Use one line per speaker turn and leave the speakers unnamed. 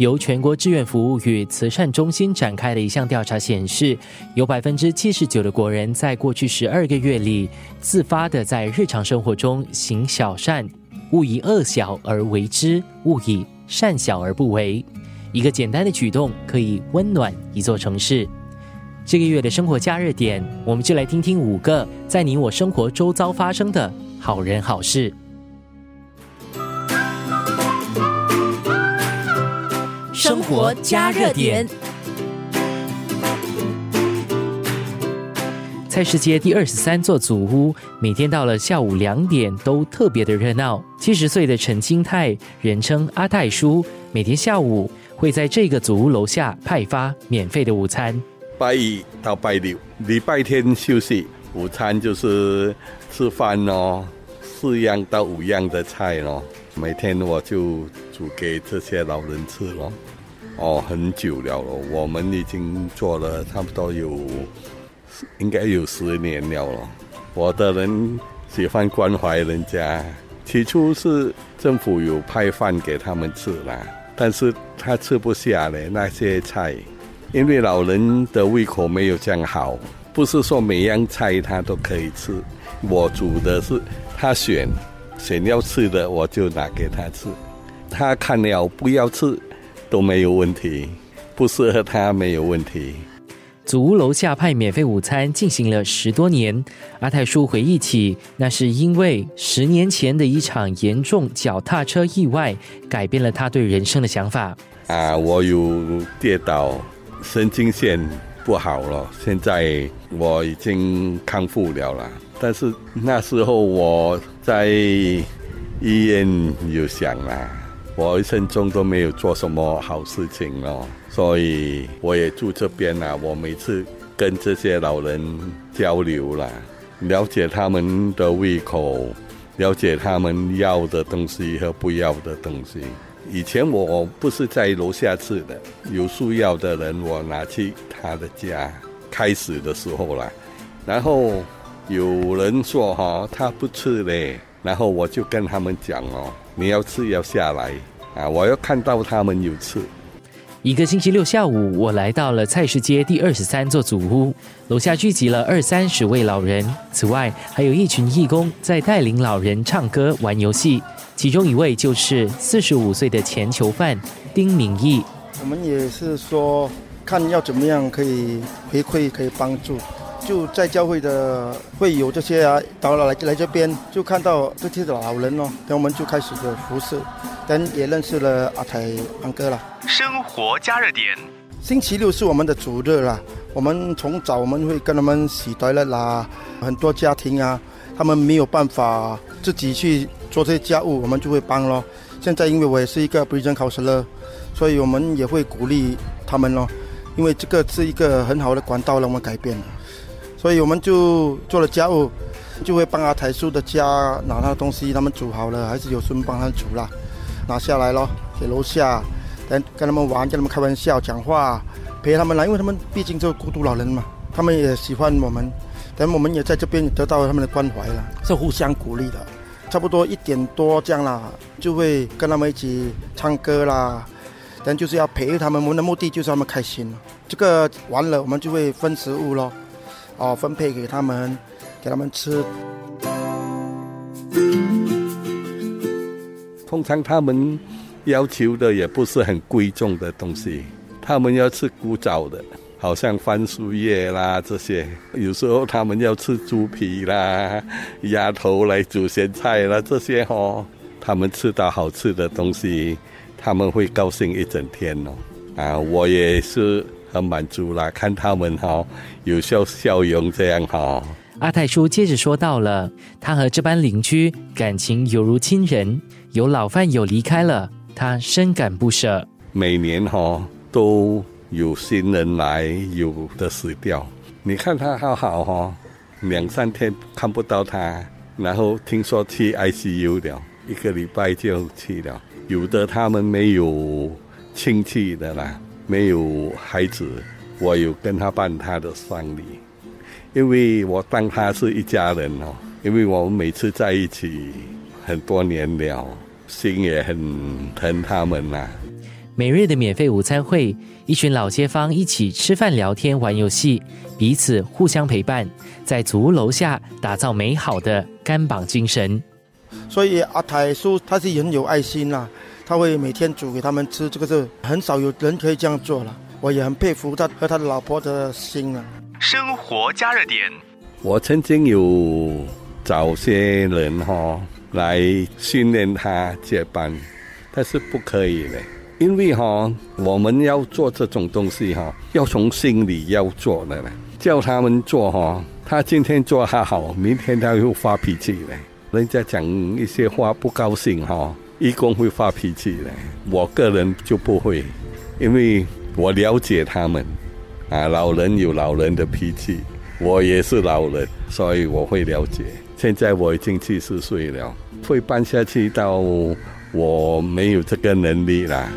由全国志愿服务与慈善中心展开的一项调查显示，有百分之七十九的国人在过去十二个月里自发的在日常生活中行小善，勿以恶小而为之，勿以善小而不为。一个简单的举动可以温暖一座城市。这个月的生活加热点，我们就来听听五个在你我生活周遭发生的好人好事。
生活加热点。
菜市街第二十三座祖屋，每天到了下午两点都特别的热闹。七十岁的陈清泰，人称阿泰叔，每天下午会在这个祖屋楼下派发免费的午餐。
拜一到拜六，礼拜天休息，午餐就是吃饭哦，四样到五样的菜咯，每天我就煮给这些老人吃咯。哦，很久了了，我们已经做了差不多有，应该有十年了。我的人喜欢关怀人家，起初是政府有派饭给他们吃啦，但是他吃不下嘞那些菜，因为老人的胃口没有这样好，不是说每样菜他都可以吃。我煮的是他选，选要吃的我就拿给他吃，他看了不要吃。都没有问题，不适合他没有问题。
祖屋楼下派免费午餐进行了十多年，阿泰叔回忆起，那是因为十年前的一场严重脚踏车意外，改变了他对人生的想法。
啊，我有跌倒，神经线不好了，现在我已经康复了啦。但是那时候我在医院有想啦。我一生中都没有做什么好事情哦，所以我也住这边啦。我每次跟这些老人交流啦，了解他们的胃口，了解他们要的东西和不要的东西。以前我不是在楼下吃的，有需要的人我拿去他的家。开始的时候啦，然后有人说哈他不吃嘞，然后我就跟他们讲哦，你要吃要下来。啊！我要看到他们有吃。
一个星期六下午，我来到了菜市街第二十三座祖屋，楼下聚集了二三十位老人，此外还有一群义工在带领老人唱歌、玩游戏。其中一位就是四十五岁的前囚犯丁敏义。
我们也是说，看要怎么样可以回馈，可以帮助。就在教会的会有这些啊，到了来来这边就看到这些老人哦，等我们就开始的服侍，等也认识了阿台安哥了。生活加热点，星期六是我们的主日啦。我们从早我们会跟他们洗台了啦。很多家庭啊，他们没有办法自己去做这些家务，我们就会帮咯。现在因为我也是一个 b r i 考试了，所以我们也会鼓励他们咯，因为这个是一个很好的管道让我们改变。所以我们就做了家务，就会帮阿台叔的家拿他的东西，他们煮好了，还是有孙帮他煮啦，拿下来咯，给楼下，跟跟他们玩，跟他们开玩笑，讲话，陪他们来，因为他们毕竟是孤独老人嘛，他们也喜欢我们，等我们也在这边得到他们的关怀了，是互相鼓励的。差不多一点多这样啦，就会跟他们一起唱歌啦，等就是要陪他们，我们的目的就是让他们开心。这个完了，我们就会分食物咯。哦，分配给他们，给他们吃。
通常他们要求的也不是很贵重的东西，他们要吃古早的，好像番薯叶啦这些。有时候他们要吃猪皮啦、鸭头来煮咸菜啦这些哦。他们吃到好吃的东西，他们会高兴一整天哦。啊，我也是。很满足啦，看他们哈有笑笑容这样哈。
阿泰叔接着说到了，他和这班邻居感情犹如亲人，有老饭友离开了，他深感不舍。
每年哈都有新人来，有的死掉。你看他好好哈，两三天看不到他，然后听说去 ICU 了，一个礼拜就去了。有的他们没有亲戚的啦。没有孩子，我有跟他办他的丧礼，因为我当他是一家人哦，因为我们每次在一起很多年了，心也很疼他们呐。
每日的免费午餐会，一群老街坊一起吃饭、聊天、玩游戏，彼此互相陪伴，在祖屋楼下打造美好的干榜精神。
所以阿台叔他是很有爱心啦，他会每天煮给他们吃，这个是很少有人可以这样做了。我也很佩服他和他的老婆的心啊。
生活加热点，
我曾经有找些人哈来训练他接班，但是不可以的。因为哈，我们要做这种东西哈，要从心里要做的呢。叫他们做哈，他今天做还好，明天他又发脾气了。人家讲一些话不高兴哈，义工会发脾气的。我个人就不会，因为我了解他们啊，老人有老人的脾气，我也是老人，所以我会了解。现在我已经七十岁了，会办下去到我没有这个能力了。